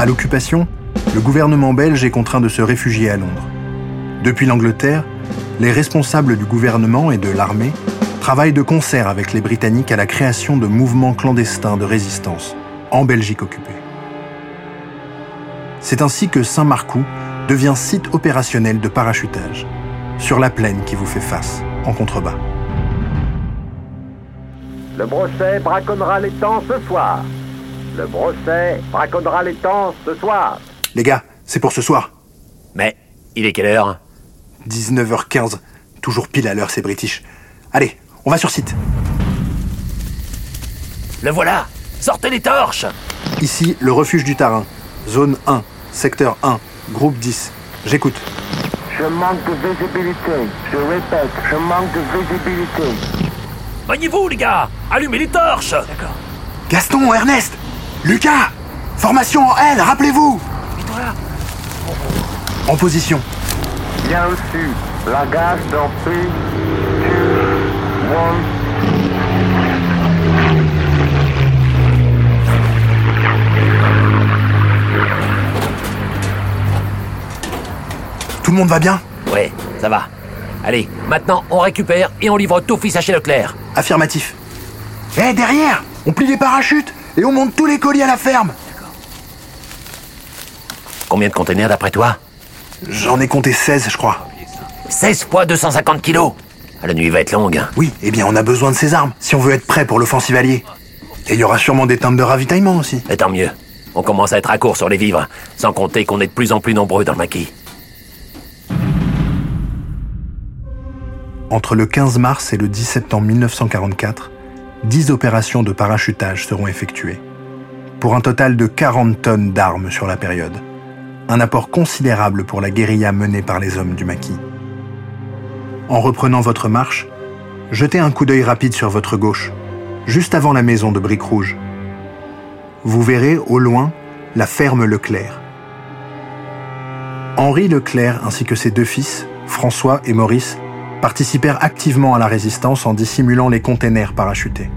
À l'occupation, le gouvernement belge est contraint de se réfugier à Londres. Depuis l'Angleterre, les responsables du gouvernement et de l'armée travaillent de concert avec les Britanniques à la création de mouvements clandestins de résistance en Belgique occupée. C'est ainsi que Saint-Marcoux devient site opérationnel de parachutage, sur la plaine qui vous fait face, en contrebas. Le brosset braconnera les temps ce soir. Le brosset braconnera les temps ce soir. Les gars, c'est pour ce soir. Mais, il est quelle heure? 19h15. Toujours pile à l'heure, c'est british. Allez, on va sur site. Le voilà Sortez les torches Ici, le refuge du Tarin. Zone 1, secteur 1, groupe 10. J'écoute. Je manque de visibilité. Je répète, je manque de visibilité. Voyez-vous, les gars Allumez les torches D'accord. Gaston, Ernest Lucas Formation en L, rappelez-vous En position. Bien reçu. La gaz dans 3, 2, 1. Tout le monde va bien Ouais, ça va. Allez, maintenant on récupère et on livre tout fils à chez Leclerc. Affirmatif. Eh, derrière On plie les parachutes et on monte tous les colis à la ferme Combien de containers d'après toi J'en ai compté 16, je crois. 16 fois 250 kilos Ah, La nuit va être longue. hein. Oui, eh bien, on a besoin de ces armes si on veut être prêt pour l'offensive alliée. Et il y aura sûrement des tentes de ravitaillement aussi. Et tant mieux. On commence à être à court sur les vivres, sans compter qu'on est de plus en plus nombreux dans le maquis. Entre le 15 mars et le 10 septembre 1944, 10 opérations de parachutage seront effectuées. Pour un total de 40 tonnes d'armes sur la période. Un apport considérable pour la guérilla menée par les hommes du maquis. En reprenant votre marche, jetez un coup d'œil rapide sur votre gauche, juste avant la maison de briques rouges. Vous verrez au loin la ferme Leclerc. Henri Leclerc ainsi que ses deux fils, François et Maurice, participèrent activement à la résistance en dissimulant les containers parachutés.